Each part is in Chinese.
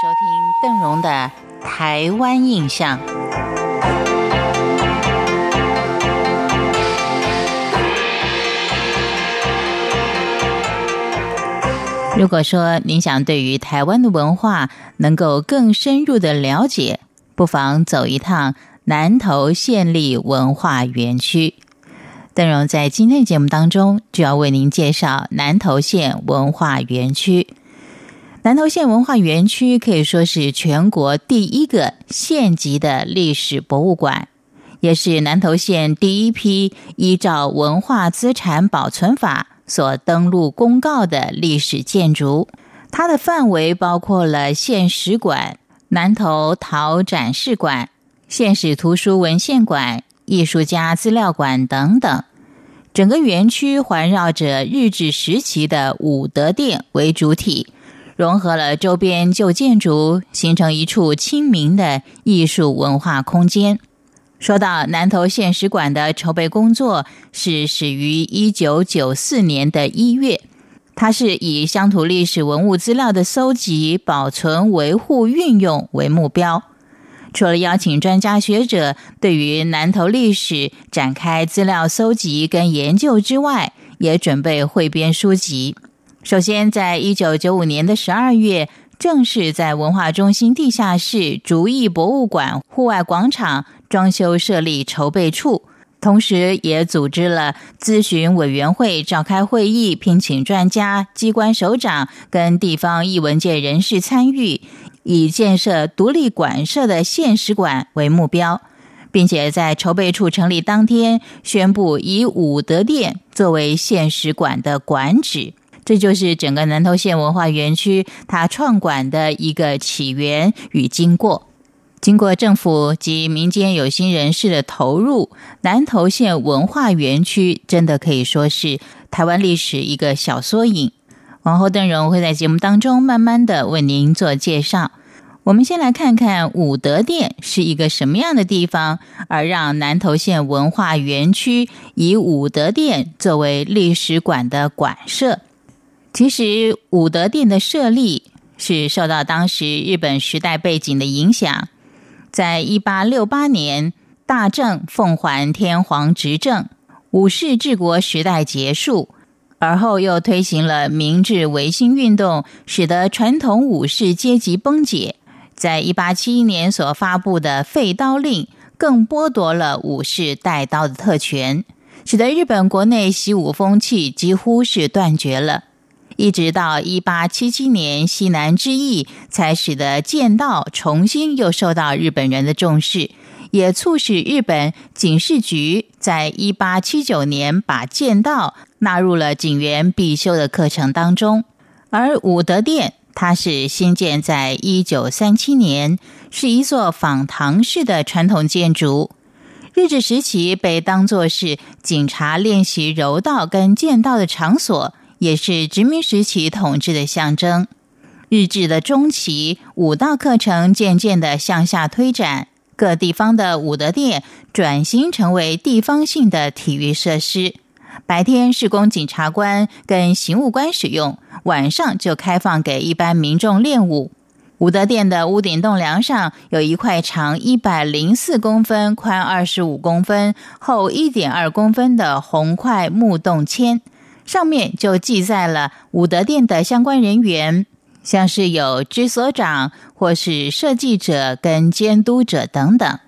收听邓荣的《台湾印象》。如果说您想对于台湾的文化能够更深入的了解，不妨走一趟南投县立文化园区。邓荣在今天的节目当中就要为您介绍南投县文化园区。南投县文化园区可以说是全国第一个县级的历史博物馆，也是南投县第一批依照文化资产保存法。所登录公告的历史建筑，它的范围包括了县史馆、南投陶展示馆、县史图书文献馆、艺术家资料馆等等。整个园区环绕着日治时期的武德殿为主体，融合了周边旧建筑，形成一处亲民的艺术文化空间。说到南投县史馆的筹备工作，是始于一九九四年的一月。它是以乡土历史文物资料的搜集、保存、维护、运用为目标。除了邀请专家学者对于南投历史展开资料搜集跟研究之外，也准备汇编书籍。首先，在一九九五年的十二月。正式在文化中心地下室竹艺博物馆户外广场装修设立筹备处，同时也组织了咨询委员会召开会议，聘请专家、机关首长跟地方艺文界人士参与，以建设独立馆舍的现实馆为目标，并且在筹备处成立当天宣布以武德殿作为现实馆的馆址。这就是整个南投县文化园区它创馆的一个起源与经过。经过政府及民间有心人士的投入，南投县文化园区真的可以说是台湾历史一个小缩影。往后邓荣会在节目当中慢慢的为您做介绍。我们先来看看武德殿是一个什么样的地方，而让南投县文化园区以武德殿作为历史馆的馆舍。其实武德殿的设立是受到当时日本时代背景的影响。在一八六八年，大正奉还天皇执政，武士治国时代结束，而后又推行了明治维新运动，使得传统武士阶级崩解。在一八七一年所发布的废刀令，更剥夺了武士带刀的特权，使得日本国内习武风气几乎是断绝了。一直到一八七七年西南之役，才使得剑道重新又受到日本人的重视，也促使日本警视局在一八七九年把剑道纳入了警员必修的课程当中。而武德殿，它是新建在一九三七年，是一座仿唐式的传统建筑，日治时期被当作是警察练习柔道跟剑道的场所。也是殖民时期统治的象征。日治的中期，武道课程渐渐的向下推展，各地方的武德殿转型成为地方性的体育设施，白天是供检察官跟刑务官使用，晚上就开放给一般民众练武。武德殿的屋顶栋梁上有一块长一百零四公分、宽二十五公分、厚一点二公分的红块木洞签。上面就记载了武德殿的相关人员，像是有知所长或是设计者跟监督者等等。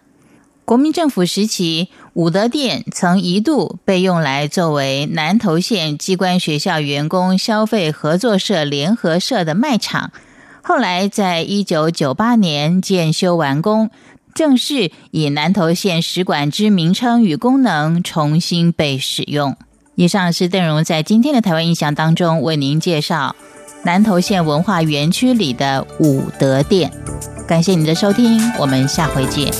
国民政府时期，武德殿曾一度被用来作为南投县机关学校员工消费合作社联合社的卖场。后来，在一九九八年建修完工，正式以南投县使馆之名称与功能重新被使用。以上是邓荣在今天的台湾印象当中为您介绍南投县文化园区里的武德殿感谢您的收听我们下回见。